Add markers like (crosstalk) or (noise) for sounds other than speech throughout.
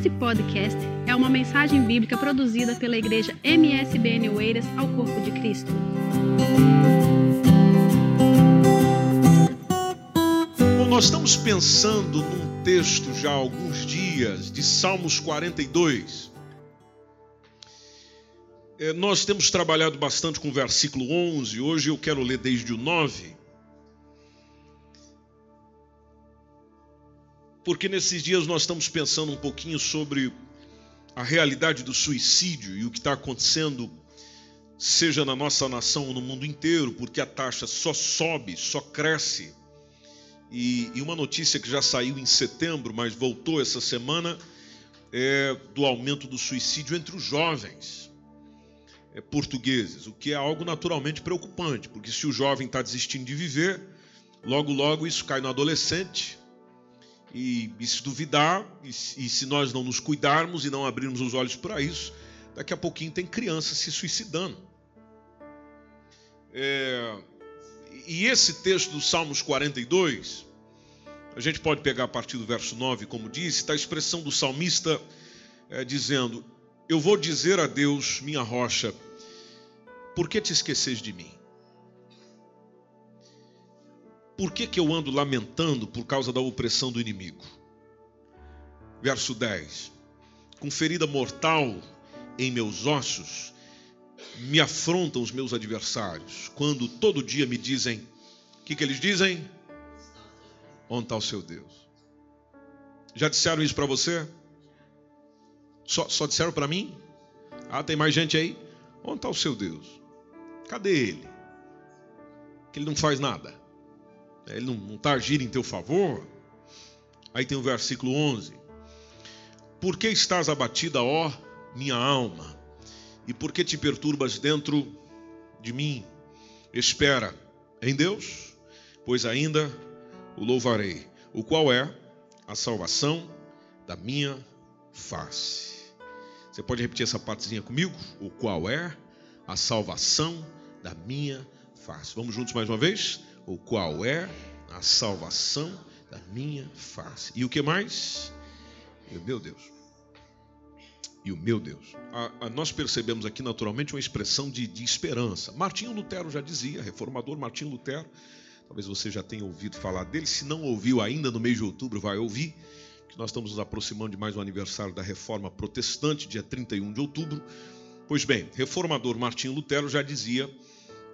Esse podcast é uma mensagem bíblica produzida pela igreja MSBN Oeiras ao Corpo de Cristo. Bom, nós estamos pensando num texto já há alguns dias de Salmos 42. É, nós temos trabalhado bastante com o versículo 11, hoje eu quero ler desde o 9. Porque nesses dias nós estamos pensando um pouquinho sobre a realidade do suicídio e o que está acontecendo, seja na nossa nação ou no mundo inteiro, porque a taxa só sobe, só cresce. E, e uma notícia que já saiu em setembro, mas voltou essa semana, é do aumento do suicídio entre os jovens é, portugueses, o que é algo naturalmente preocupante, porque se o jovem está desistindo de viver, logo, logo isso cai no adolescente e, e se duvidar, e, e, se nós não nos cuidarmos e não abrirmos os olhos para isso, daqui a pouquinho tem criança se suicidando. É, e esse texto do Salmos 42, a gente pode pegar a partir do verso 9, como disse, está a expressão do salmista é, dizendo: Eu vou dizer a Deus, minha rocha, por que te esqueces de mim? Por que, que eu ando lamentando por causa da opressão do inimigo? Verso 10: Com ferida mortal em meus ossos, me afrontam os meus adversários, quando todo dia me dizem: O que, que eles dizem? Onde está o seu Deus? Já disseram isso para você? Só, só disseram para mim? Ah, tem mais gente aí? Onde está o seu Deus? Cadê ele? Que ele não faz nada. Ele não está agindo em teu favor. Aí tem o versículo 11: Por que estás abatida, ó minha alma? E por que te perturbas dentro de mim? Espera em Deus, pois ainda o louvarei, o qual é a salvação da minha face. Você pode repetir essa partezinha comigo? O qual é a salvação da minha face. Vamos juntos mais uma vez? O qual é a salvação da minha face. E o que mais? E o meu Deus. E o meu Deus. A, a, nós percebemos aqui naturalmente uma expressão de, de esperança. Martinho Lutero já dizia, reformador Martinho Lutero, talvez você já tenha ouvido falar dele, se não ouviu ainda no mês de outubro, vai ouvir, que nós estamos nos aproximando de mais um aniversário da Reforma Protestante, dia 31 de outubro. Pois bem, reformador Martinho Lutero já dizia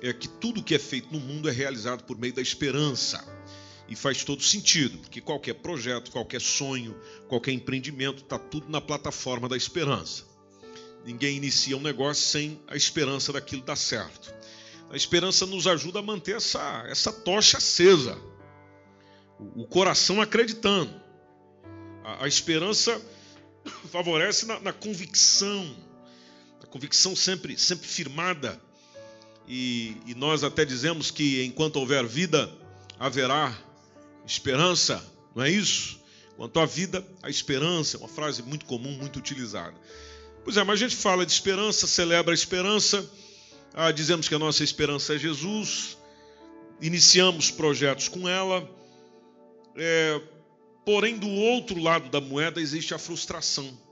é que tudo que é feito no mundo é realizado por meio da esperança. E faz todo sentido, porque qualquer projeto, qualquer sonho, qualquer empreendimento, está tudo na plataforma da esperança. Ninguém inicia um negócio sem a esperança daquilo dar certo. A esperança nos ajuda a manter essa, essa tocha acesa, o, coração acreditando. A, a esperança (coughs) favorece na, na convicção, a convicção sempre, sempre firmada e, e nós até dizemos que enquanto houver vida, haverá esperança, não é isso? Quanto à vida, a esperança, é uma frase muito comum, muito utilizada. Pois é, mas a gente fala de esperança, celebra a esperança, ah, dizemos que a nossa esperança é Jesus, iniciamos projetos com ela, é, porém, do outro lado da moeda existe a frustração.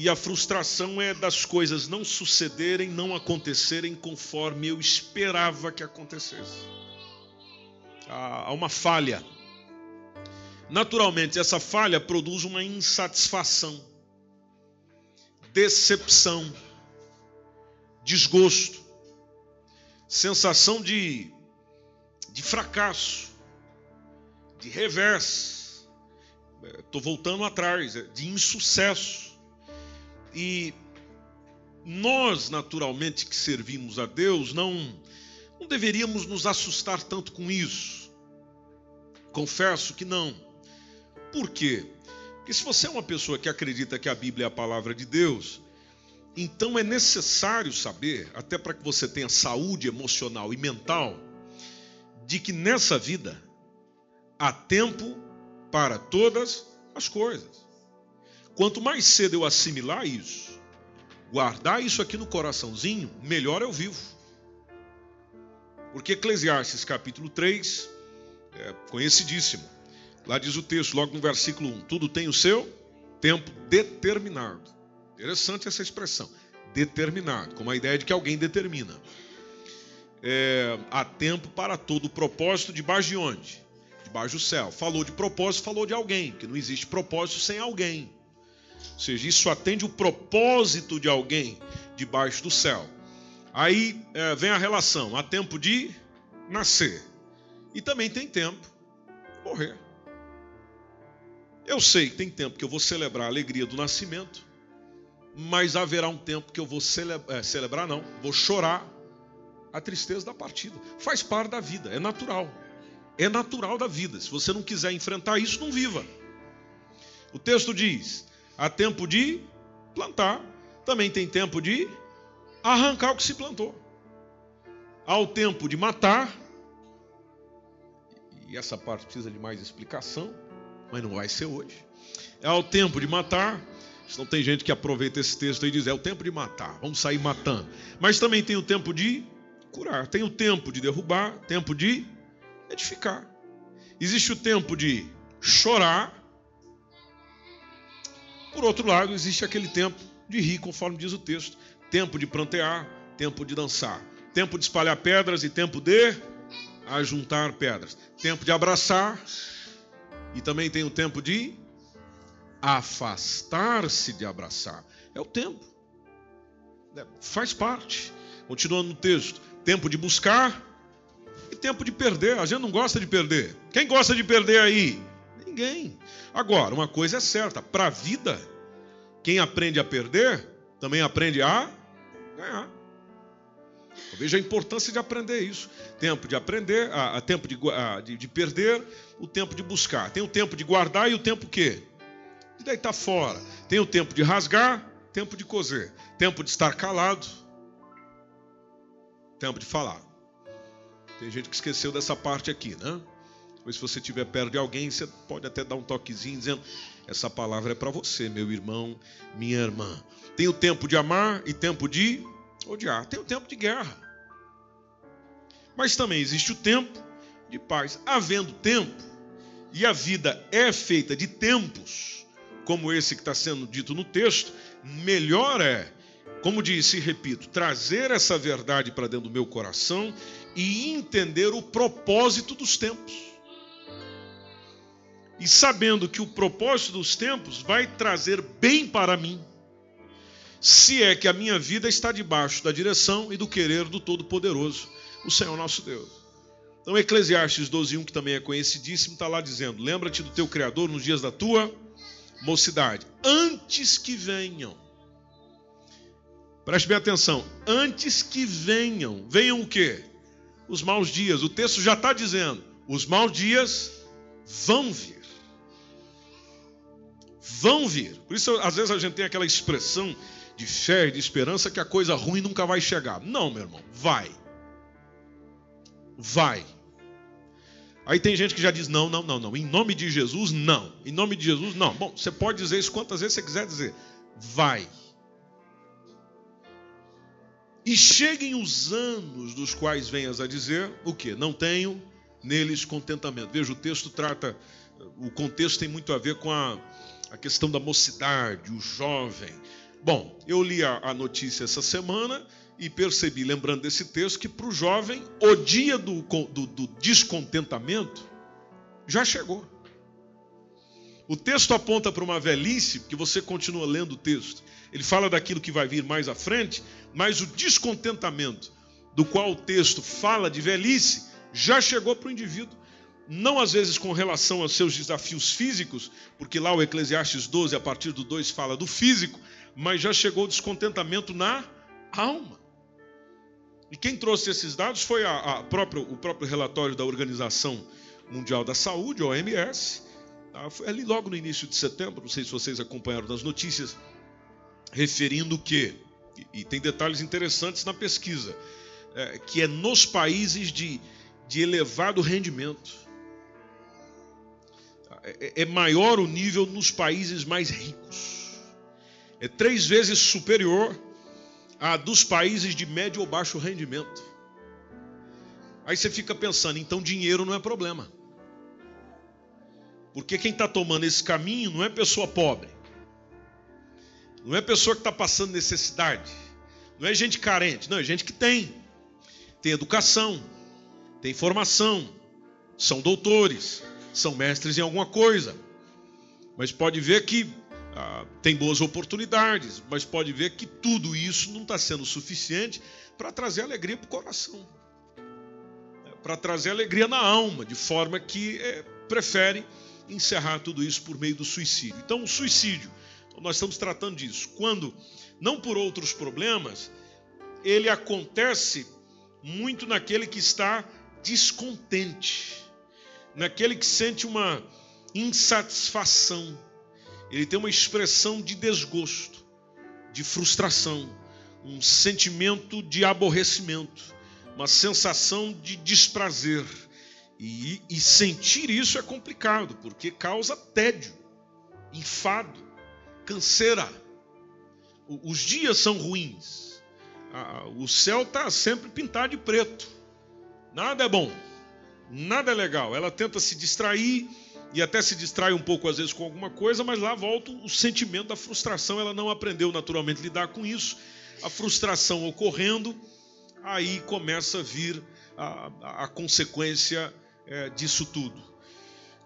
E a frustração é das coisas não sucederem, não acontecerem conforme eu esperava que acontecesse. Há uma falha. Naturalmente, essa falha produz uma insatisfação, decepção, desgosto, sensação de, de fracasso, de revés. Estou voltando atrás, de insucesso. E nós, naturalmente, que servimos a Deus, não, não deveríamos nos assustar tanto com isso. Confesso que não. Por quê? Porque se você é uma pessoa que acredita que a Bíblia é a palavra de Deus, então é necessário saber, até para que você tenha saúde emocional e mental, de que nessa vida há tempo para todas as coisas. Quanto mais cedo eu assimilar isso, guardar isso aqui no coraçãozinho, melhor eu vivo. Porque Eclesiastes capítulo 3 é conhecidíssimo. Lá diz o texto, logo no versículo 1: Tudo tem o seu Tempo determinado. Interessante essa expressão. Determinado, com a ideia de que alguém determina. É, há tempo para todo o propósito debaixo de onde? Debaixo do céu. Falou de propósito, falou de alguém, porque não existe propósito sem alguém. Ou seja, isso atende o propósito de alguém debaixo do céu. Aí é, vem a relação: há tempo de nascer e também tem tempo de morrer. Eu sei que tem tempo que eu vou celebrar a alegria do nascimento, mas haverá um tempo que eu vou celebrar, é, celebrar não, vou chorar a tristeza da partida. Faz parte da vida, é natural. É natural da vida. Se você não quiser enfrentar isso, não viva. O texto diz: há tempo de plantar, também tem tempo de arrancar o que se plantou. Há o tempo de matar, e essa parte precisa de mais explicação mas não vai ser hoje. É o tempo de matar. Não tem gente que aproveita esse texto e diz: é o tempo de matar, vamos sair matando. Mas também tem o tempo de curar, tem o tempo de derrubar, tempo de edificar. Existe o tempo de chorar. Por outro lado, existe aquele tempo de rir, conforme diz o texto: tempo de plantear, tempo de dançar, tempo de espalhar pedras e tempo de ajuntar pedras, tempo de abraçar e também tem o tempo de afastar-se de abraçar. É o tempo. É, faz parte. Continuando no texto: tempo de buscar e tempo de perder. A gente não gosta de perder. Quem gosta de perder aí? Ninguém. Agora, uma coisa é certa: para a vida, quem aprende a perder também aprende a ganhar. Veja a importância de aprender isso. Tempo de aprender, a, a tempo de, a, de, de, perder, o tempo de buscar. Tem o tempo de guardar e o tempo quê? De deitar fora. Tem o tempo de rasgar, tempo de coser. Tempo de estar calado, tempo de falar. Tem gente que esqueceu dessa parte aqui, né? Pois se você estiver perto de alguém, você pode até dar um toquezinho dizendo: essa palavra é para você, meu irmão, minha irmã. Tem o tempo de amar e tempo de odiar. Tem o tempo de guerra. Mas também existe o tempo de paz. Havendo tempo, e a vida é feita de tempos, como esse que está sendo dito no texto, melhor é, como disse e repito, trazer essa verdade para dentro do meu coração e entender o propósito dos tempos. E sabendo que o propósito dos tempos vai trazer bem para mim se é que a minha vida está debaixo da direção e do querer do Todo-Poderoso, o Senhor nosso Deus. Então, Eclesiastes 12:1, que também é conhecidíssimo, está lá dizendo: Lembra-te do teu Criador nos dias da tua mocidade, antes que venham. Preste bem atenção, antes que venham. Venham o quê? Os maus dias. O texto já está dizendo: os maus dias vão vir. Vão vir. Por isso, às vezes, a gente tem aquela expressão de fé e de esperança que a coisa ruim nunca vai chegar. Não, meu irmão, vai. Vai. Aí tem gente que já diz: não, não, não, não. Em nome de Jesus, não. Em nome de Jesus, não. Bom, você pode dizer isso quantas vezes você quiser dizer. Vai. E cheguem os anos dos quais venhas a dizer o que? Não tenho neles contentamento. Veja, o texto trata, o contexto tem muito a ver com a, a questão da mocidade, o jovem, Bom, eu li a, a notícia essa semana e percebi, lembrando desse texto, que para o jovem o dia do, do, do descontentamento já chegou. O texto aponta para uma velhice, porque você continua lendo o texto. Ele fala daquilo que vai vir mais à frente, mas o descontentamento do qual o texto fala de velhice já chegou para o indivíduo. Não às vezes com relação aos seus desafios físicos, porque lá o Eclesiastes 12, a partir do 2, fala do físico, mas já chegou o descontentamento na alma. E quem trouxe esses dados foi a, a o próprio relatório da Organização Mundial da Saúde, OMS. Tá? Foi ali logo no início de setembro, não sei se vocês acompanharam das notícias, referindo que, e, e tem detalhes interessantes na pesquisa, é, que é nos países de, de elevado rendimento. É, é maior o nível nos países mais ricos é três vezes superior à dos países de médio ou baixo rendimento. Aí você fica pensando, então dinheiro não é problema. Porque quem está tomando esse caminho não é pessoa pobre, Não é pessoa que está passando necessidade. Não é gente carente. Não, é gente que tem. Tem educação, tem formação, são doutores, são mestres em alguma coisa. Mas pode ver que ah, tem boas oportunidades, mas pode ver que tudo isso não está sendo suficiente para trazer alegria para o coração, para trazer alegria na alma, de forma que é, prefere encerrar tudo isso por meio do suicídio. Então, o suicídio, nós estamos tratando disso. Quando, não por outros problemas, ele acontece muito naquele que está descontente, naquele que sente uma insatisfação. Ele tem uma expressão de desgosto, de frustração, um sentimento de aborrecimento, uma sensação de desprazer. E, e sentir isso é complicado, porque causa tédio, enfado, canseira. Os dias são ruins. O céu está sempre pintado de preto. Nada é bom, nada é legal. Ela tenta se distrair e até se distrai um pouco às vezes com alguma coisa, mas lá volta o sentimento da frustração. Ela não aprendeu naturalmente a lidar com isso. A frustração ocorrendo, aí começa a vir a, a, consequência é, disso tudo.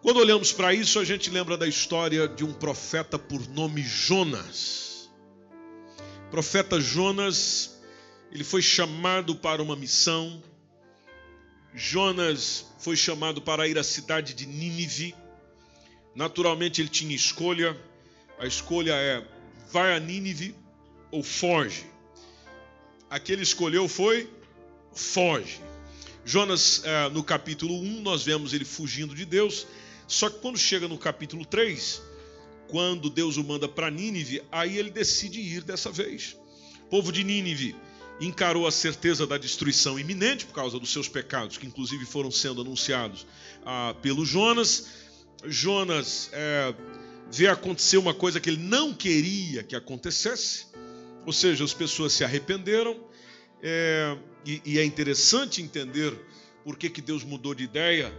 Quando olhamos para isso, a gente lembra da história de um profeta por nome Jonas. O profeta Jonas, ele foi chamado para uma missão. Jonas foi chamado para ir à cidade de Nínive. Naturalmente ele tinha escolha. A escolha é vai a Nínive ou foge. A que ele escolheu foi foge. Jonas, eh, no capítulo 1, nós vemos ele fugindo de Deus. Só que quando chega no capítulo 3, quando Deus o manda para Nínive, aí ele decide ir dessa vez. Povo de Nínive encarou a certeza da destruição iminente por causa dos seus pecados, que inclusive foram sendo anunciados ah, pelo Jonas. Jonas é, vê acontecer uma coisa que ele não queria que acontecesse, ou seja, as pessoas se arrependeram, é, e, e, é interessante entender por que, que Deus mudou de ideia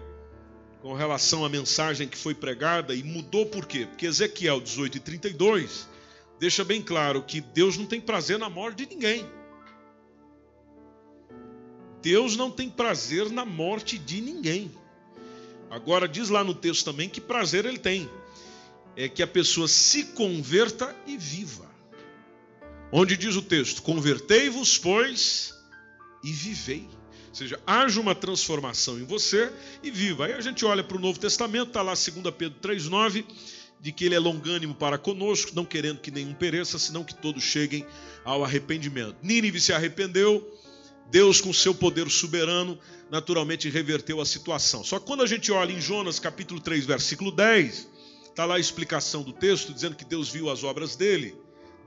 com relação à mensagem que foi pregada, e mudou por quê? Porque Ezequiel 18 e 32 deixa bem claro que Deus não tem prazer na morte de ninguém. Deus não tem prazer na morte de ninguém. Agora, diz lá no texto também que prazer ele tem. É que a pessoa se converta e viva. Onde diz o texto: Convertei-vos, pois, e vivei. Ou seja, haja uma transformação em você e viva. Aí a gente olha para o Novo Testamento, está lá 2 Pedro 3,9, de que ele é longânimo para conosco, não querendo que nenhum pereça, senão que todos cheguem ao arrependimento. Nínive se arrependeu, Deus, com seu poder soberano, naturalmente reverteu a situação. Só que quando a gente olha em Jonas capítulo 3, versículo 10, está lá a explicação do texto, dizendo que Deus viu as obras dele,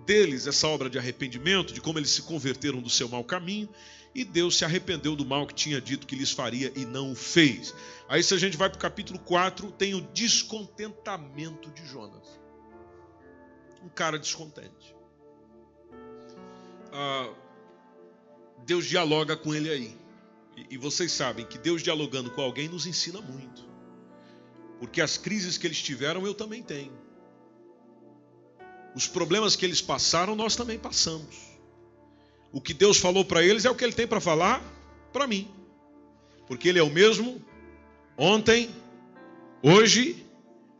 deles essa obra de arrependimento, de como eles se converteram do seu mau caminho, e Deus se arrependeu do mal que tinha dito que lhes faria e não o fez. Aí, se a gente vai para o capítulo 4, tem o descontentamento de Jonas. Um cara descontente. Ah, Deus dialoga com ele aí. E, e vocês sabem que Deus dialogando com alguém nos ensina muito. Porque as crises que eles tiveram, eu também tenho. Os problemas que eles passaram, nós também passamos. O que Deus falou para eles é o que ele tem para falar para mim. Porque ele é o mesmo ontem, hoje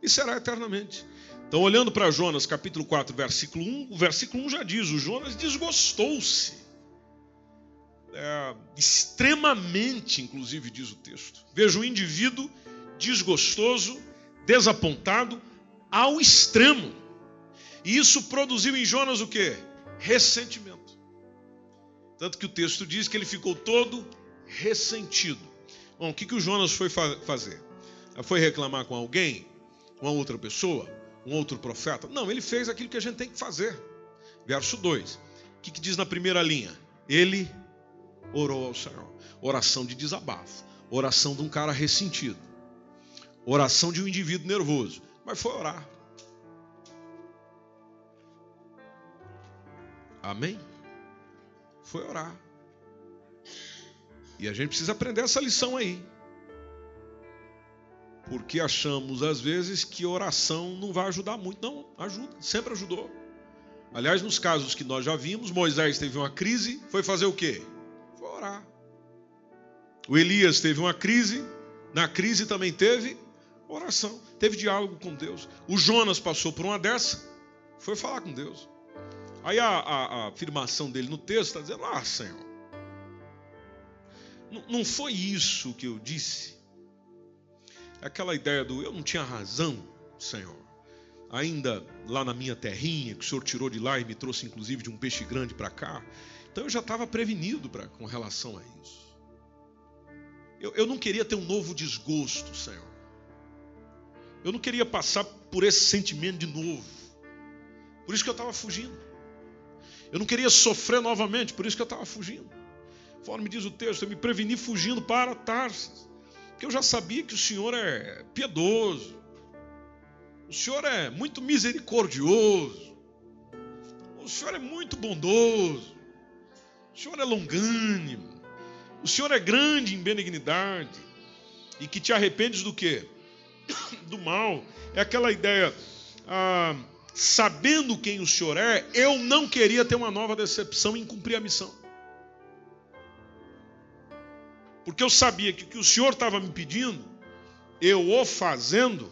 e será eternamente. Então, olhando para Jonas, capítulo 4, versículo 1, o versículo 1 já diz: o Jonas desgostou-se. É, extremamente, inclusive, diz o texto. Veja um indivíduo desgostoso, desapontado, ao extremo. E isso produziu em Jonas o que? Ressentimento. Tanto que o texto diz que ele ficou todo ressentido. Bom, o que, que o Jonas foi fazer? Foi reclamar com alguém? Com outra pessoa? Um outro profeta? Não, ele fez aquilo que a gente tem que fazer. Verso 2. O que, que diz na primeira linha? Ele orou ao Senhor. Oração de desabafo. Oração de um cara ressentido. Oração de um indivíduo nervoso. Mas foi orar. Amém? foi orar. E a gente precisa aprender essa lição aí. Porque achamos às vezes que oração não vai ajudar muito. Não, ajuda, sempre ajudou. Aliás, nos casos que nós já vimos, Moisés teve uma crise, foi fazer o quê? Orar. O Elias teve uma crise, na crise também teve oração, teve diálogo com Deus. O Jonas passou por uma dessa, foi falar com Deus. Aí a, a, a afirmação dele no texto está dizendo: Ah, Senhor, não foi isso que eu disse. Aquela ideia do eu não tinha razão, Senhor. Ainda lá na minha terrinha, que o Senhor tirou de lá e me trouxe inclusive de um peixe grande para cá. Então eu já estava prevenido pra, com relação a isso. Eu, eu não queria ter um novo desgosto, Senhor. Eu não queria passar por esse sentimento de novo. Por isso que eu estava fugindo. Eu não queria sofrer novamente, por isso que eu estava fugindo. Conforme diz o texto, eu me preveni fugindo para Tarsis. Porque eu já sabia que o Senhor é piedoso. O Senhor é muito misericordioso. O Senhor é muito bondoso. O Senhor é longânimo. O Senhor é grande em benignidade. E que te arrependes do quê? (coughs) Do mal. É aquela ideia. Ah, sabendo quem o Senhor é, eu não queria ter uma nova decepção em cumprir a missão. Porque eu sabia que o que o Senhor estava me pedindo, eu o fazendo,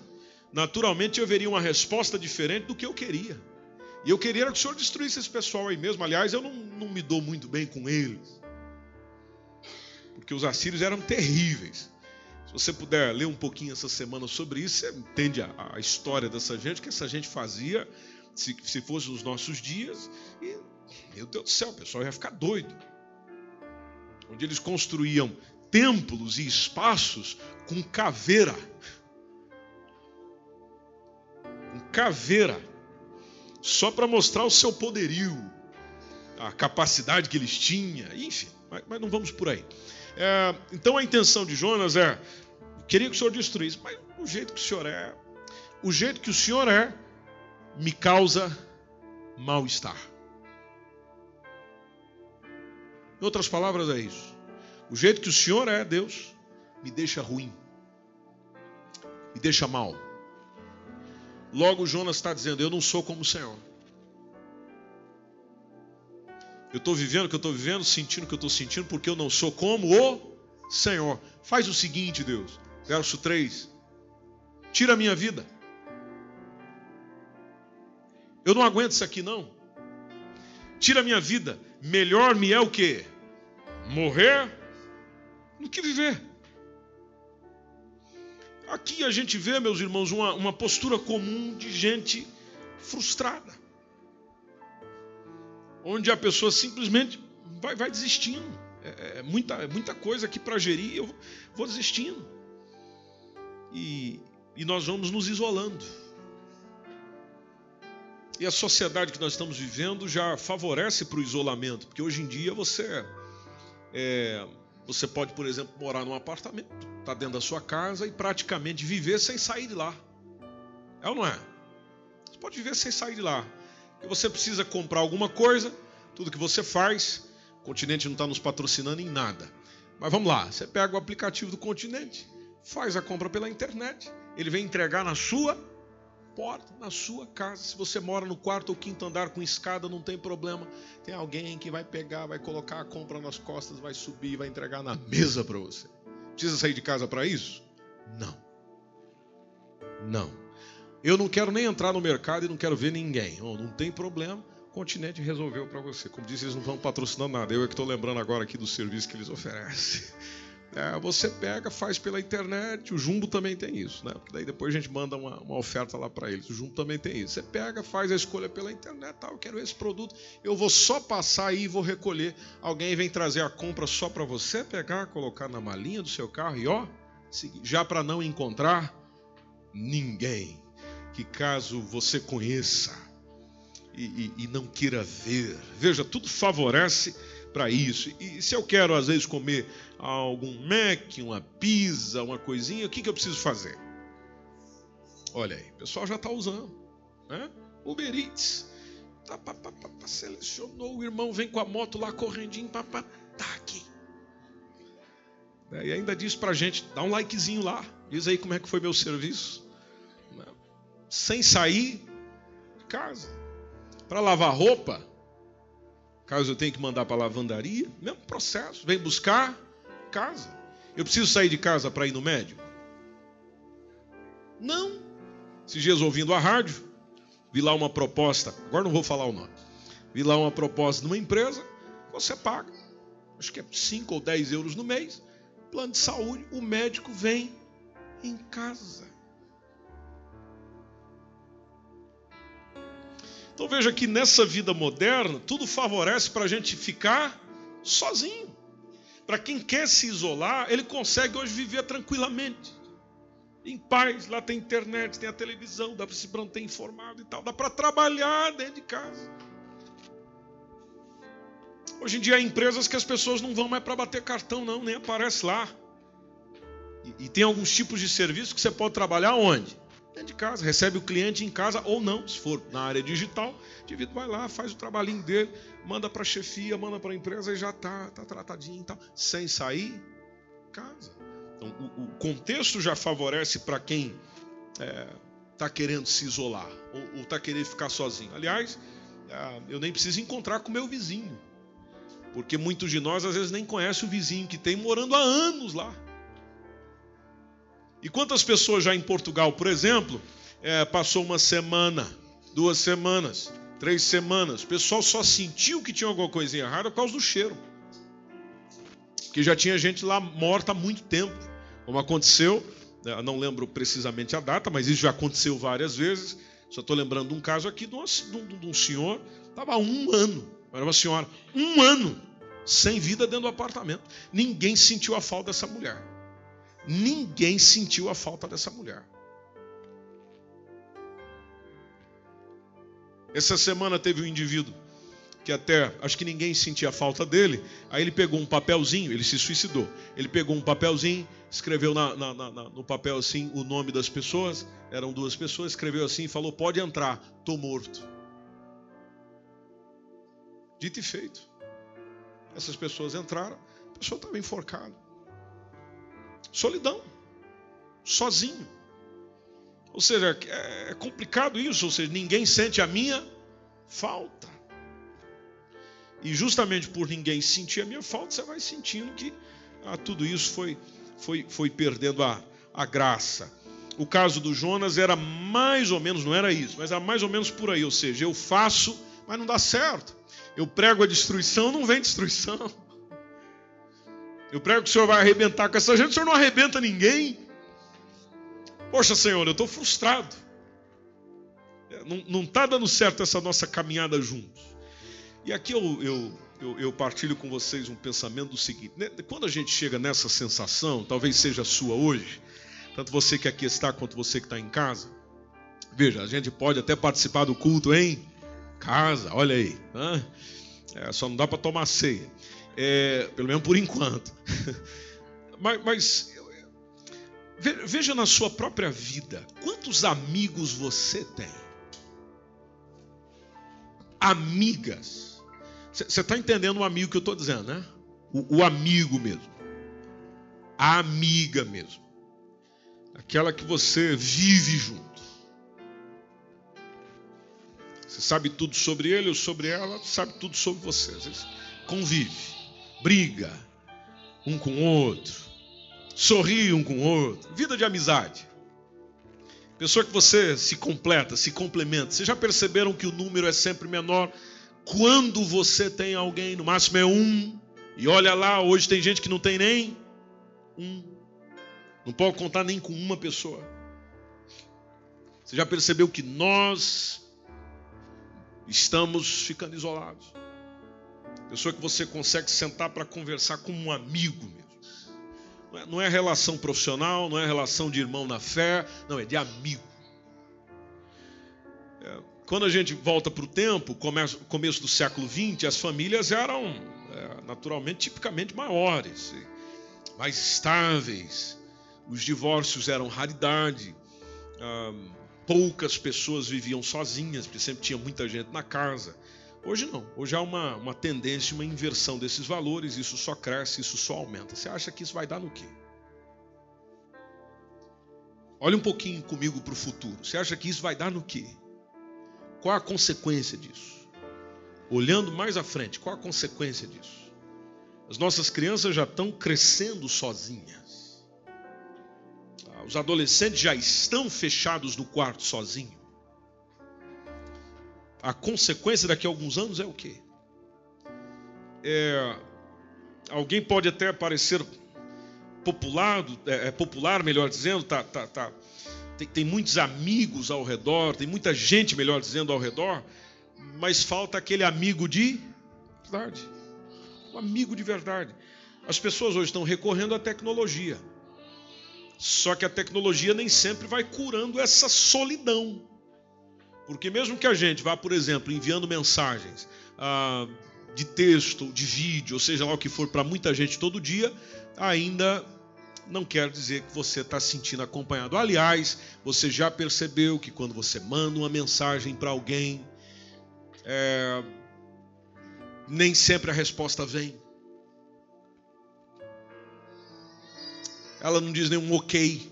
naturalmente eu veria uma resposta diferente do que eu queria. E eu queria que o Senhor destruísse esse pessoal aí mesmo. Aliás, eu não, não me dou muito bem com eles. Porque os assírios eram terríveis você puder ler um pouquinho essa semana sobre isso, você entende a, a história dessa gente, que essa gente fazia, se, se fosse nos nossos dias, e, meu Deus do céu, o pessoal ia ficar doido. Onde eles construíam templos e espaços com caveira. Com caveira. Só para mostrar o seu poderio, a capacidade que eles tinham, enfim, mas, mas não vamos por aí. É, então a intenção de Jonas é Queria que o Senhor destruísse, mas o jeito que o Senhor é, o jeito que o Senhor é, me causa mal-estar. Em outras palavras, é isso. O jeito que o Senhor é, Deus, me deixa ruim, me deixa mal. Logo, Jonas está dizendo: Eu não sou como o Senhor. Eu estou vivendo o que eu estou vivendo, sentindo o que eu estou sentindo, porque eu não sou como o Senhor. Faz o seguinte, Deus: verso 3: Tira a minha vida. Eu não aguento isso aqui não. Tira a minha vida. Melhor me é o que? Morrer do que viver. Aqui a gente vê, meus irmãos, uma, uma postura comum de gente frustrada. Onde a pessoa simplesmente vai, vai desistindo. É, é muita, é muita coisa aqui para gerir, eu vou desistindo e, e nós vamos nos isolando. E a sociedade que nós estamos vivendo já favorece para o isolamento, porque hoje em dia você é, você pode, por exemplo, morar num apartamento, está dentro da sua casa e praticamente viver sem sair de lá. É ou não é? Você pode viver sem sair de lá. Porque você precisa comprar alguma coisa, tudo que você faz, o continente não está nos patrocinando em nada. Mas vamos lá, você pega o aplicativo do continente, faz a compra pela internet, ele vem entregar na sua porta, na sua casa. Se você mora no quarto ou quinto andar com escada, não tem problema. Tem alguém que vai pegar, vai colocar a compra nas costas, vai subir e vai entregar na mesa para você. Precisa sair de casa para isso? Não. Não. Eu não quero nem entrar no mercado e não quero ver ninguém. Oh, não tem problema. O continente resolveu para você. Como disse, eles não estão patrocinando nada. Eu é que estou lembrando agora aqui do serviço que eles oferecem. É, você pega, faz pela internet, o Jumbo também tem isso, né? Porque daí depois a gente manda uma, uma oferta lá para eles. O Jumbo também tem isso. Você pega, faz a escolha pela internet, tá? Eu quero esse produto, eu vou só passar aí e vou recolher. Alguém vem trazer a compra só para você pegar, colocar na malinha do seu carro e ó, já para não encontrar ninguém que caso você conheça e, e, e não queira ver, veja, tudo favorece para isso. E se eu quero, às vezes, comer algum Mac, uma pizza, uma coisinha, o que, que eu preciso fazer? Olha aí, o pessoal já está usando. Né? Uber Eats. Tá, pá, pá, pá, selecionou, o irmão vem com a moto lá correndinho, pá, pá, tá aqui. E ainda diz para a gente, dá um likezinho lá, diz aí como é que foi meu serviço. Sem sair de casa. Para lavar roupa, caso eu tenha que mandar para a lavandaria, mesmo processo. Vem buscar casa. Eu preciso sair de casa para ir no médico? Não. Esses dias ouvindo a rádio, vi lá uma proposta, agora não vou falar o nome. Vi lá uma proposta de uma empresa, você paga, acho que é 5 ou 10 euros no mês, plano de saúde, o médico vem em casa. Então veja que nessa vida moderna, tudo favorece para a gente ficar sozinho. Para quem quer se isolar, ele consegue hoje viver tranquilamente. Em paz, lá tem internet, tem a televisão, dá para se manter informado e tal, dá para trabalhar dentro de casa. Hoje em dia há empresas que as pessoas não vão mais para bater cartão, não, nem aparece lá. E, e tem alguns tipos de serviço que você pode trabalhar onde? Dentro de casa, recebe o cliente em casa ou não, se for na área digital, o indivíduo vai lá, faz o trabalhinho dele, manda para a chefia, manda para a empresa e já está tá tratadinho, tá, sem sair casa. Então, o, o contexto já favorece para quem está é, tá querendo se isolar ou está querendo ficar sozinho. Aliás, é, eu nem preciso encontrar com meu vizinho, porque muitos de nós às vezes nem conhecem o vizinho que tem morando há anos lá. E quantas pessoas já em Portugal, por exemplo, é, passou uma semana, duas semanas, três semanas, o pessoal só sentiu que tinha alguma coisa errada por causa do cheiro. Que já tinha gente lá morta há muito tempo. Como aconteceu, né, não lembro precisamente a data, mas isso já aconteceu várias vezes. Só estou lembrando um caso aqui de um, de um senhor, estava um ano, era uma senhora, um ano sem vida dentro do apartamento. Ninguém sentiu a falta dessa mulher ninguém sentiu a falta dessa mulher. Essa semana teve um indivíduo que até acho que ninguém sentia a falta dele. Aí ele pegou um papelzinho, ele se suicidou. Ele pegou um papelzinho, escreveu na, na, na, no papel assim o nome das pessoas. Eram duas pessoas, escreveu assim e falou: Pode entrar, estou morto. Dito e feito. Essas pessoas entraram, a pessoa estava enforcada. Solidão. Sozinho. Ou seja, é complicado isso, ou seja, ninguém sente a minha falta. E justamente por ninguém sentir a minha falta, você vai sentindo que ah, tudo isso foi, foi, foi perdendo a, a graça. O caso do Jonas era mais ou menos, não era isso, mas era mais ou menos por aí. Ou seja, eu faço, mas não dá certo. Eu prego a destruição, não vem destruição. Eu prego que o Senhor vai arrebentar com essa gente, o Senhor não arrebenta ninguém. Poxa, Senhor, eu estou frustrado. É, não está dando certo essa nossa caminhada juntos. E aqui eu, eu, eu, eu, partilho com vocês um pensamento do seguinte: né? quando a gente chega nessa sensação, talvez seja sua hoje, tanto você que aqui está quanto você que está em casa, veja, a gente pode até participar do culto em casa, olha aí, né? é, só não dá para tomar ceia é, pelo menos por enquanto. (laughs) mas, mas veja na sua própria vida, quantos amigos você tem? Amigas. Você está entendendo o amigo que eu estou dizendo, né? O, o amigo mesmo. A amiga mesmo. Aquela que você vive junto. Você sabe tudo sobre ele ou sobre ela, sabe tudo sobre você. Convive briga um com o outro, sorri um com o outro, vida de amizade. Pessoa que você se completa, se complementa. Vocês já perceberam que o número é sempre menor quando você tem alguém, no máximo é um. E olha lá, hoje tem gente que não tem nem um. Não pode contar nem com uma pessoa. Você já percebeu que nós estamos ficando isolados? Pessoa que você consegue sentar para conversar como um amigo mesmo. Não é, não é relação profissional, não é relação de irmão na fé, não, é de amigo. É, quando a gente volta para o tempo, começo, começo do século XX, as famílias eram é, naturalmente, tipicamente maiores, mais estáveis. Os divórcios eram raridade. Ah, poucas pessoas viviam sozinhas, porque sempre tinha muita gente na casa. Hoje não. Hoje há uma, uma tendência, uma inversão desses valores. Isso só cresce, isso só aumenta. Você acha que isso vai dar no quê? Olhe um pouquinho comigo para o futuro. Você acha que isso vai dar no quê? Qual a consequência disso? Olhando mais à frente, qual a consequência disso? As nossas crianças já estão crescendo sozinhas. Os adolescentes já estão fechados no quarto sozinho. A consequência daqui a alguns anos é o quê? É, alguém pode até parecer populado, é, é, popular, melhor dizendo, tá, tá, tá, tem, tem muitos amigos ao redor, tem muita gente, melhor dizendo, ao redor, mas falta aquele amigo de verdade. O amigo de verdade. As pessoas hoje estão recorrendo à tecnologia. Só que a tecnologia nem sempre vai curando essa solidão. Porque mesmo que a gente vá, por exemplo, enviando mensagens ah, de texto, de vídeo, ou seja lá o que for para muita gente todo dia, ainda não quer dizer que você está se sentindo acompanhado. Aliás, você já percebeu que quando você manda uma mensagem para alguém, é, nem sempre a resposta vem. Ela não diz nenhum ok.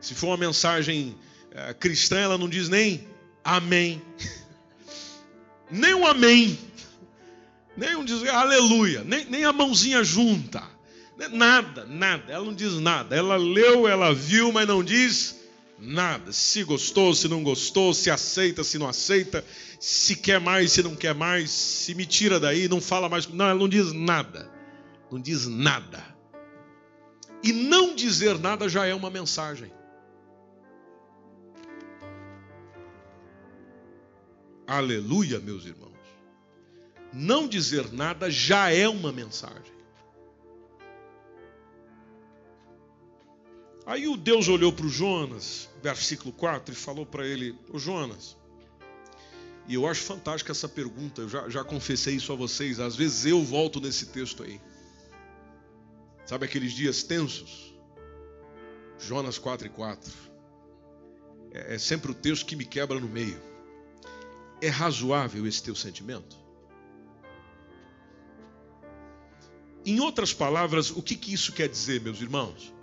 Se for uma mensagem é, cristã, ela não diz nem amém. (laughs) nem um amém. Nem um diz aleluia. Nem, nem a mãozinha junta. Nada, nada. Ela não diz nada. Ela leu, ela viu, mas não diz nada. Se gostou, se não gostou, se aceita, se não aceita, se quer mais, se não quer mais, se me tira daí, não fala mais. Não, ela não diz nada. Não diz nada. E não dizer nada já é uma mensagem. Aleluia, meus irmãos. Não dizer nada já é uma mensagem. Aí o Deus olhou para o Jonas, versículo 4, e falou para ele: Ô Jonas, e eu acho fantástica essa pergunta, eu já, já confessei isso a vocês, às vezes eu volto nesse texto aí. Sabe aqueles dias tensos? Jonas 4 e 4. É, é sempre o texto que me quebra no meio. É razoável esse teu sentimento? Em outras palavras, o que, que isso quer dizer, meus irmãos?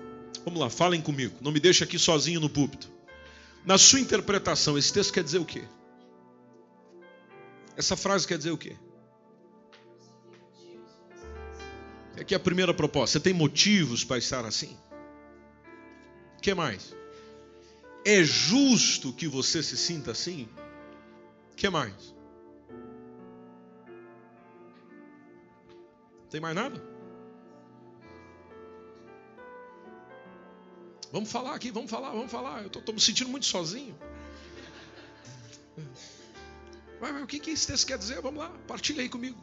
Vamos lá, falem comigo. Não me deixe aqui sozinho no púlpito. Na sua interpretação, esse texto quer dizer o quê? Essa frase quer dizer o quê? É a primeira proposta. Você tem motivos para estar assim? O que mais? É justo que você se sinta assim? Que mais? Tem mais nada? Vamos falar aqui, vamos falar, vamos falar. Eu estou me sentindo muito sozinho. Mas, mas o que, que esse texto quer dizer? Vamos lá, partilha aí comigo.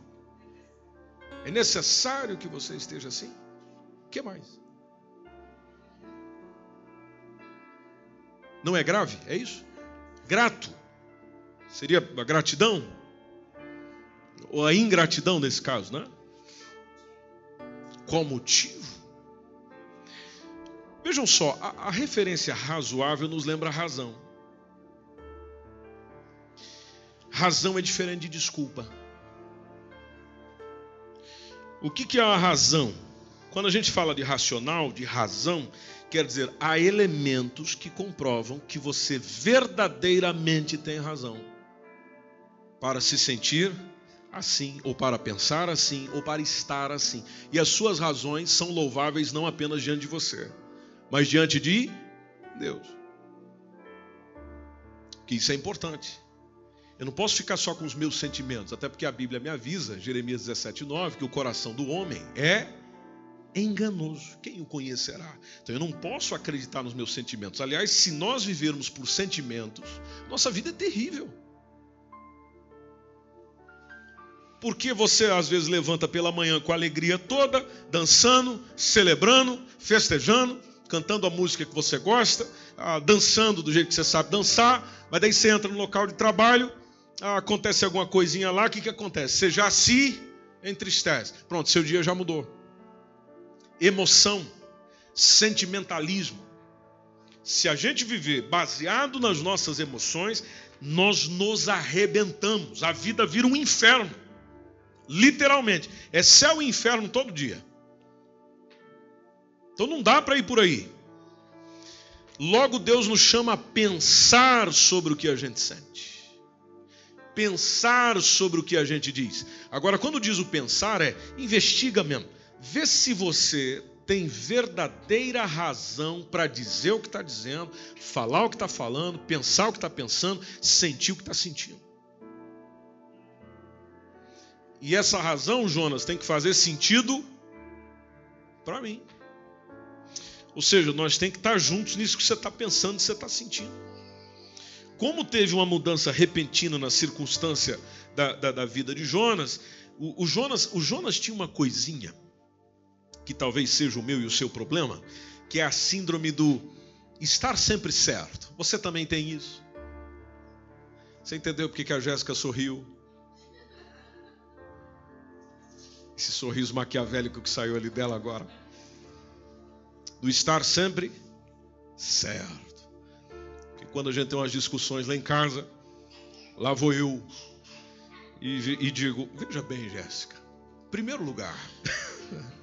É necessário que você esteja assim? O que mais? Não é grave? É isso? Grato. Seria a gratidão? Ou a ingratidão nesse caso, né? Qual motivo? Vejam só, a, a referência razoável nos lembra razão. Razão é diferente de desculpa. O que, que é a razão? Quando a gente fala de racional, de razão, quer dizer, há elementos que comprovam que você verdadeiramente tem razão para se sentir assim, ou para pensar assim, ou para estar assim. E as suas razões são louváveis não apenas diante de você, mas diante de Deus. Que isso é importante. Eu não posso ficar só com os meus sentimentos, até porque a Bíblia me avisa, Jeremias 17:9, que o coração do homem é enganoso. Quem o conhecerá? Então eu não posso acreditar nos meus sentimentos. Aliás, se nós vivermos por sentimentos, nossa vida é terrível. Porque você às vezes levanta pela manhã com a alegria toda, dançando, celebrando, festejando, cantando a música que você gosta, ah, dançando do jeito que você sabe dançar, mas daí você entra no local de trabalho, ah, acontece alguma coisinha lá, o que, que acontece? Você já se entristece. Pronto, seu dia já mudou. Emoção, sentimentalismo. Se a gente viver baseado nas nossas emoções, nós nos arrebentamos. A vida vira um inferno. Literalmente. É céu e inferno todo dia. Então não dá para ir por aí. Logo, Deus nos chama a pensar sobre o que a gente sente. Pensar sobre o que a gente diz. Agora, quando diz o pensar, é investiga mesmo. Vê se você tem verdadeira razão para dizer o que está dizendo, falar o que está falando, pensar o que está pensando, sentir o que está sentindo. E essa razão, Jonas, tem que fazer sentido para mim. Ou seja, nós temos que estar juntos nisso que você está pensando, que você está sentindo. Como teve uma mudança repentina na circunstância da, da, da vida de Jonas, o, o Jonas, o Jonas tinha uma coisinha que talvez seja o meu e o seu problema, que é a síndrome do estar sempre certo. Você também tem isso? Você entendeu porque que a Jéssica sorriu? Esse sorriso maquiavélico que saiu ali dela agora. Do estar sempre certo. Porque quando a gente tem umas discussões lá em casa, lá vou eu e, e digo: Veja bem, Jéssica, primeiro lugar. (laughs)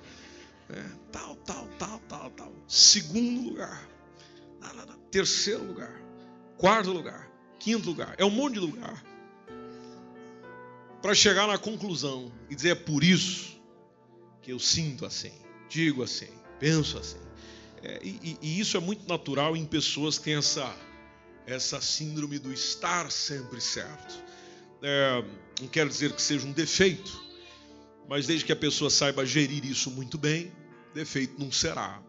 É, tal, tal, tal, tal, tal. Segundo lugar. Terceiro lugar. Quarto lugar. Quinto lugar. É um monte de lugar. Para chegar na conclusão e dizer é por isso que eu sinto assim, digo assim, penso assim. É, e, e, isso é muito natural em pessoas que têm essa, essa síndrome do estar sempre certo. É, não quero dizer que seja um defeito, mas desde que a pessoa saiba gerir isso muito bem, defeito não será.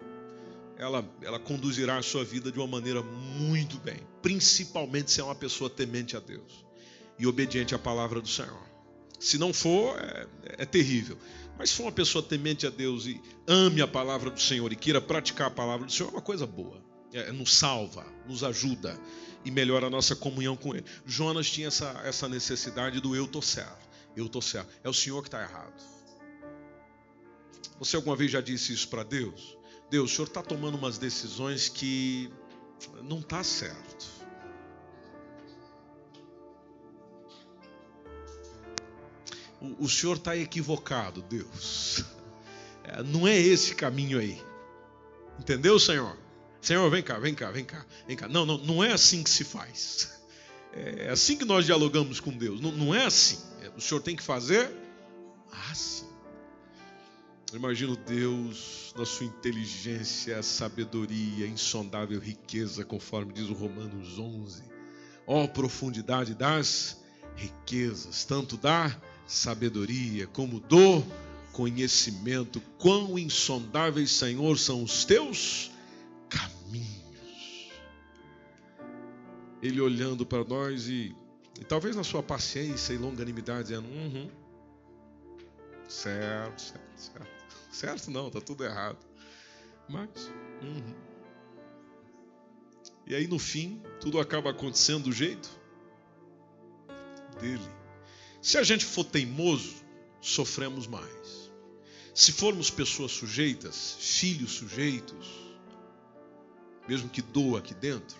Ela, ela conduzirá a sua vida de uma maneira muito bem, principalmente se é uma pessoa temente a Deus e obediente à palavra do Senhor. Se não for, é, é terrível. Mas se for uma pessoa temente a Deus e ame a palavra do Senhor e queira praticar a palavra do Senhor, é uma coisa boa. É, nos salva, nos ajuda e melhora a nossa comunhão com Ele. Jonas tinha essa, essa necessidade do eu tô certo. Eu tô certo. É o Senhor que está errado. Você alguma vez já disse isso para Deus? Deus, o Senhor está tomando umas decisões que não está certo. O, Senhor está equivocado, Deus. É, não é esse caminho aí. Entendeu, Senhor? Senhor, vem cá, vem cá, vem cá, vem cá. Não, não, não é assim que se faz. É assim que nós dialogamos com Deus. Não, não é assim. É, o Senhor tem que fazer assim. Eu imagino Deus na sua inteligência, sabedoria, insondável riqueza, conforme diz o Romanos 11. Ó oh, profundidade das riquezas, tanto da sabedoria como do conhecimento. Quão insondáveis, Senhor, são os teus caminhos. Ele olhando para nós e, e, talvez na sua paciência e longanimidade, dizendo: uhum, certo, certo, certo. (laughs) Certo? Não, está tudo errado. Mas. Uhum. E aí no fim, tudo acaba acontecendo do jeito dele. Se a gente for teimoso, sofremos mais. Se formos pessoas sujeitas, filhos sujeitos, mesmo que doa aqui dentro,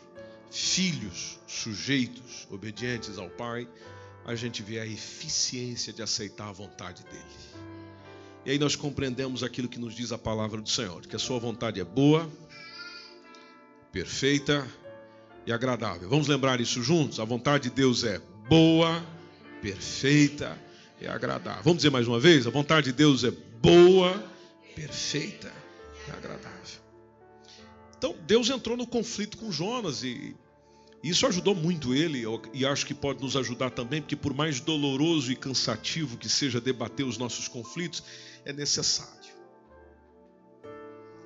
filhos sujeitos, obedientes ao Pai, a gente vê a eficiência de aceitar a vontade dele. E aí nós compreendemos aquilo que nos diz a palavra do Senhor, que a sua vontade é boa, perfeita e agradável. Vamos lembrar isso juntos? A vontade de Deus é boa, perfeita e agradável. Vamos dizer mais uma vez? A vontade de Deus é boa, perfeita e agradável. Então, Deus entrou no conflito com Jonas e isso ajudou muito ele e acho que pode nos ajudar também, porque por mais doloroso e cansativo que seja debater os nossos conflitos, é necessário.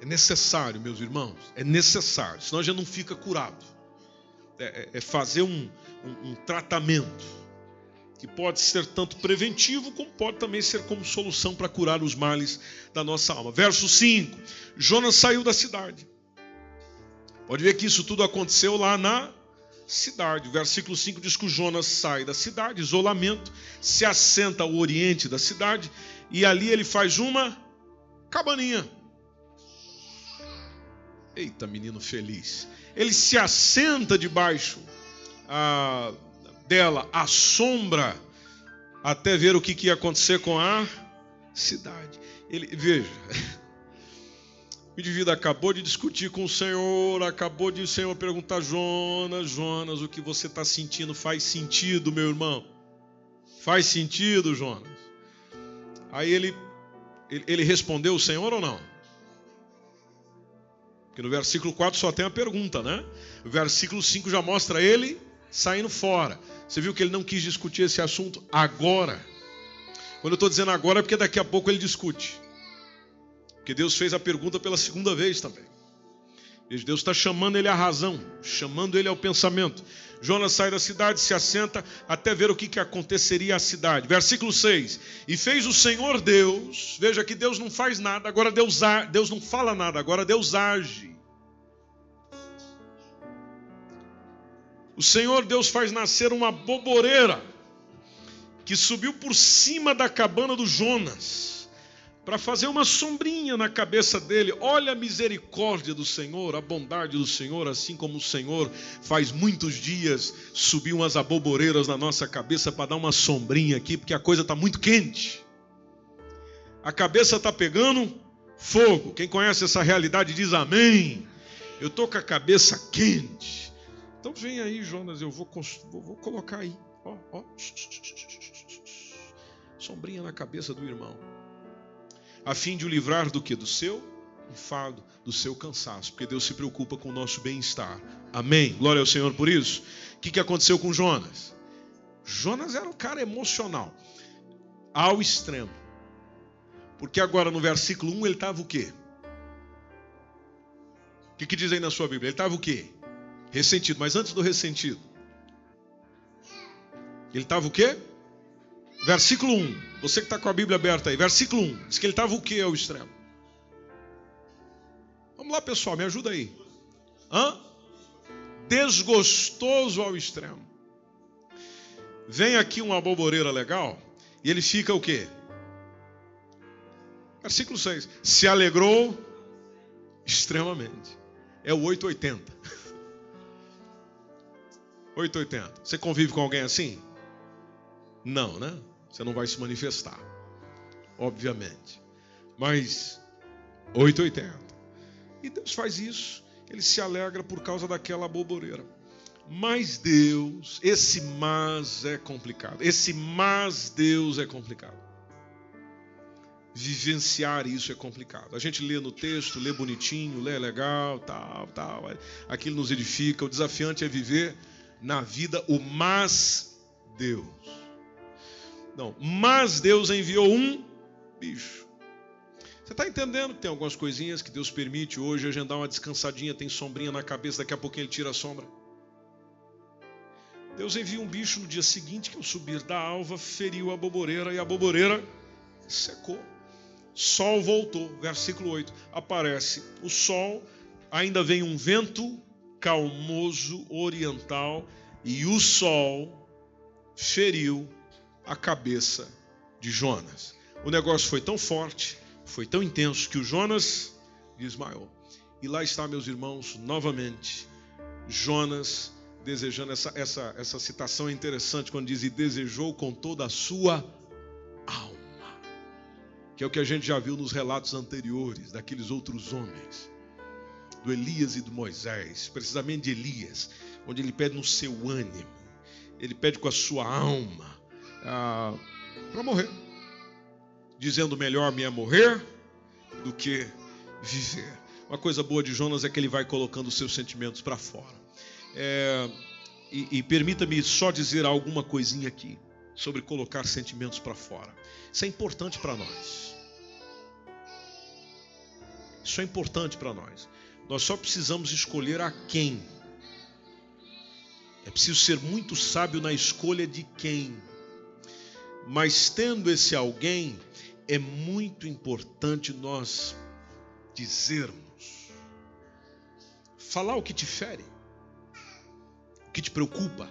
É necessário, meus irmãos, é necessário, senão a gente não fica curado. É, é, é fazer um, um, um tratamento que pode ser tanto preventivo, como pode também ser como solução para curar os males da nossa alma. Verso 5: Jonas saiu da cidade. Pode ver que isso tudo aconteceu lá na cidade. O versículo 5 diz que Jonas sai da cidade, isolamento, se assenta ao oriente da cidade e ali ele faz uma cabaninha. Eita, menino feliz. Ele se assenta debaixo ah, dela, à sombra, até ver o que, que ia acontecer com a cidade. Ele, veja, (laughs) O indivíduo acabou de discutir com o Senhor, acabou de o Senhor perguntar, Jonas, Jonas, o que você está sentindo faz sentido, meu irmão? Faz sentido, Jonas? Aí ele, ele, ele respondeu o Senhor ou não? Porque no versículo 4 só tem a pergunta, né? O versículo 5 já mostra ele saindo fora. Você viu que ele não quis discutir esse assunto agora. Quando eu estou dizendo agora é porque daqui a pouco ele discute. Porque Deus fez a pergunta pela segunda vez também. Deus está chamando ele à razão, chamando ele ao pensamento. Jonas sai da cidade, se assenta até ver o que, que aconteceria à cidade. Versículo 6. E fez o Senhor Deus, veja que Deus não faz nada, agora Deus, Deus não fala nada, agora Deus age. O Senhor Deus faz nascer uma boboreira que subiu por cima da cabana do Jonas para fazer uma sombrinha na cabeça dele. Olha a misericórdia do Senhor, a bondade do Senhor, assim como o Senhor faz muitos dias subir umas aboboreiras na nossa cabeça para dar uma sombrinha aqui, porque a coisa está muito quente. A cabeça está pegando fogo. Quem conhece essa realidade diz amém. Eu estou com a cabeça quente. Então vem aí, Jonas, eu vou, vou, vou colocar aí. Ó, ó. Sombrinha na cabeça do irmão a fim de o livrar do que? Do seu enfado, do seu cansaço, porque Deus se preocupa com o nosso bem-estar. Amém. Glória ao Senhor por isso. O que, que aconteceu com Jonas? Jonas era um cara emocional, ao extremo. Porque agora no versículo 1 ele estava o quê? O que, que diz aí na sua Bíblia? Ele estava o quê? Ressentido. Mas antes do ressentido, ele estava o quê? Versículo 1. Você que está com a Bíblia aberta aí. Versículo 1. Diz que ele estava o que ao extremo? Vamos lá, pessoal, me ajuda aí. Hã? Desgostoso ao extremo. Vem aqui uma boboreira legal e ele fica o quê? Versículo 6. Se alegrou extremamente. É o 880. 880. Você convive com alguém assim? Não, né? Você não vai se manifestar, obviamente. Mas 880. E Deus faz isso. Ele se alegra por causa daquela boboreira. Mas Deus, esse mas é complicado. Esse mas Deus é complicado. Vivenciar isso é complicado. A gente lê no texto, lê bonitinho, lê legal, tal, tal. Aquilo nos edifica. O desafiante é viver na vida o mas Deus. Não, mas Deus enviou um bicho. Você está entendendo tem algumas coisinhas que Deus permite hoje a gente dar uma descansadinha, tem sombrinha na cabeça, daqui a pouquinho ele tira a sombra. Deus envia um bicho no dia seguinte que ao subir da alva feriu a boboreira e a boboreira secou. Sol voltou, versículo 8. Aparece o sol, ainda vem um vento calmoso oriental e o sol feriu a cabeça de Jonas. O negócio foi tão forte, foi tão intenso, que o Jonas desmaiou. E lá está, meus irmãos, novamente, Jonas desejando essa, essa, essa citação é interessante quando diz: E desejou com toda a sua alma. Que é o que a gente já viu nos relatos anteriores daqueles outros homens, do Elias e do Moisés, precisamente de Elias, onde ele pede no seu ânimo, ele pede com a sua alma ah, para morrer, dizendo melhor me é morrer do que viver. Uma coisa boa de Jonas é que ele vai colocando os seus sentimentos para fora. É, e, e permita-me só dizer alguma coisinha aqui sobre colocar sentimentos para fora. Isso é importante para nós. Isso é importante para nós. Nós só precisamos escolher a quem. É preciso ser muito sábio na escolha de quem mas tendo esse alguém, é muito importante nós dizermos, falar o que te fere, o que te preocupa,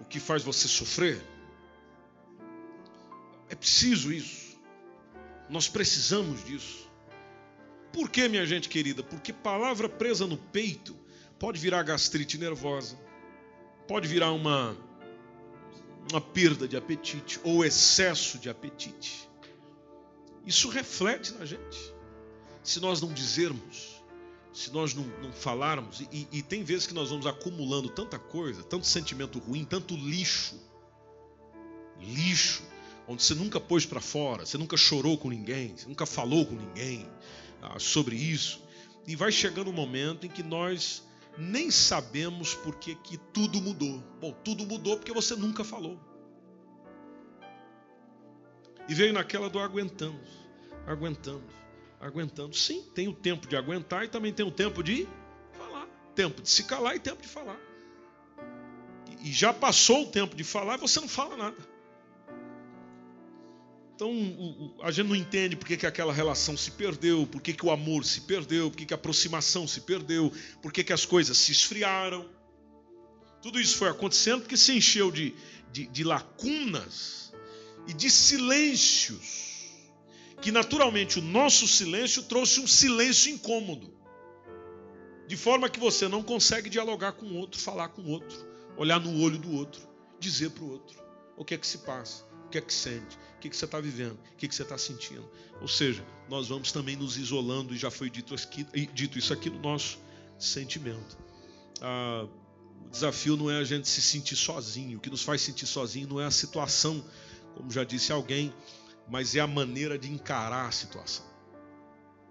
o que faz você sofrer. É preciso isso. Nós precisamos disso. Por que, minha gente querida? Porque palavra presa no peito pode virar gastrite nervosa, pode virar uma uma perda de apetite ou excesso de apetite. Isso reflete na gente. se nós não dizermos, se nós não, não falarmos, e, e, tem vezes que nós vamos acumulando tanta coisa, tanto sentimento ruim, tanto lixo, lixo, onde você nunca pôs para fora, você nunca chorou com ninguém, você nunca falou com ninguém sobre isso, e vai chegando um momento em que nós nem sabemos por que, que tudo mudou. Bom, tudo mudou porque você nunca falou. E veio naquela do aguentando, aguentando, aguentando. Sim, tem o tempo de aguentar e também tem o tempo de falar. Tempo de se calar e tempo de falar. E já passou o tempo de falar e você não fala nada. Então a gente não entende por que, que aquela relação se perdeu, por que, o amor se perdeu, por que, a aproximação se perdeu, por que, as coisas se esfriaram. Tudo isso foi acontecendo porque se encheu de, de, de lacunas e de silêncios, que naturalmente o nosso silêncio trouxe um silêncio incômodo, de forma que você não consegue dialogar com o outro, falar com o outro, olhar no olho do outro, dizer para o outro o que é que se passa, que é que sente, o que, é que você está vivendo, o que, é que você está sentindo. Ou seja, nós vamos também nos isolando, e já foi dito, aqui, dito isso aqui no nosso sentimento. Ah, o desafio não é a gente se sentir sozinho, o que nos faz sentir sozinho não é a situação como já disse alguém, mas é a maneira de encarar a situação.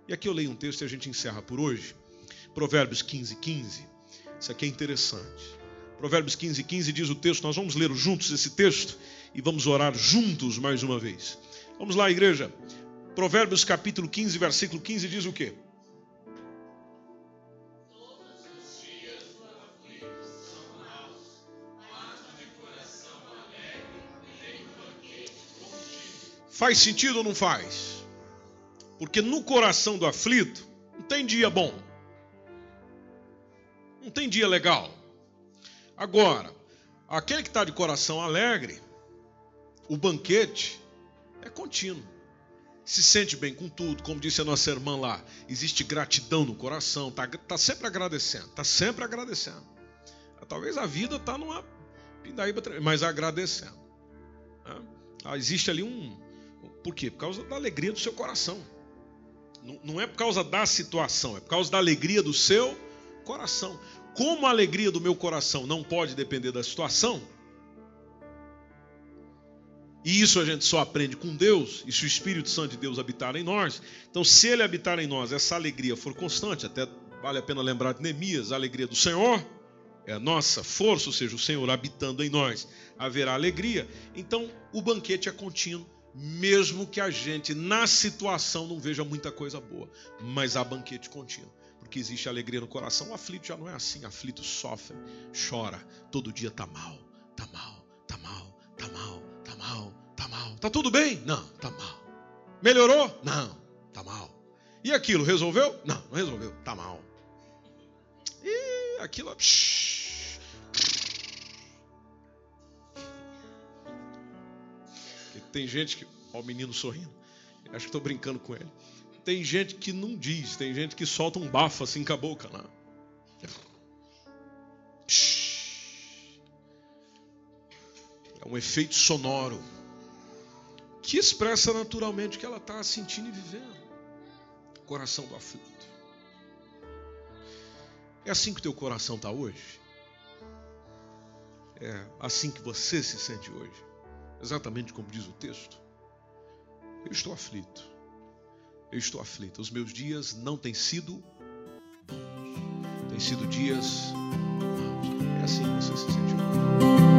E aqui eu leio um texto e a gente encerra por hoje. Provérbios 15, 15. Isso aqui é interessante. Provérbios 15, 15 diz o texto, nós vamos ler juntos esse texto e vamos orar juntos mais uma vez. Vamos lá, igreja. Provérbios capítulo 15, versículo 15 diz o quê? Faz sentido ou não faz? Porque no coração do aflito não tem dia bom. Não tem dia legal. Agora, aquele que está de coração alegre, o banquete é contínuo. Se sente bem com tudo, como disse a nossa irmã lá, existe gratidão no coração, está tá sempre agradecendo, está sempre agradecendo. Talvez a vida está numa pindaíba, mas agradecendo. Ah, existe ali um, por quê? Por causa da alegria do seu coração. Não é por causa da situação, é por causa da alegria do seu coração. Como a alegria do meu coração não pode depender da situação, e isso a gente só aprende com Deus, e se o Espírito Santo de Deus habitar em nós, então se ele habitar em nós, essa alegria for constante, até vale a pena lembrar de Neemias, a alegria do Senhor é a nossa força, ou seja, o Senhor habitando em nós, haverá alegria. Então o banquete é contínuo mesmo que a gente na situação não veja muita coisa boa, mas há banquete contínuo, porque existe alegria no coração. O aflito já não é assim, aflito sofre, chora, todo dia tá mal, tá mal, tá mal, tá tudo bem? Não, tá mal. Melhorou? Não, tá mal. E aquilo resolveu? Não, não resolveu, tá mal. E aquilo, psh, Tem gente que. Ó, o menino sorrindo. Acho que estou brincando com ele. Tem gente que não diz, tem gente que solta um bafo assim com a boca lá. É um efeito sonoro que expressa naturalmente o que ela está sentindo e vivendo. Coração do aflito. É assim que o teu coração está hoje? É assim que você se sente hoje? exatamente como diz o texto. Eu estou aflito. Eu estou aflito. Os meus dias não têm sido bons. Têm sido dias maus. É assim que você se sente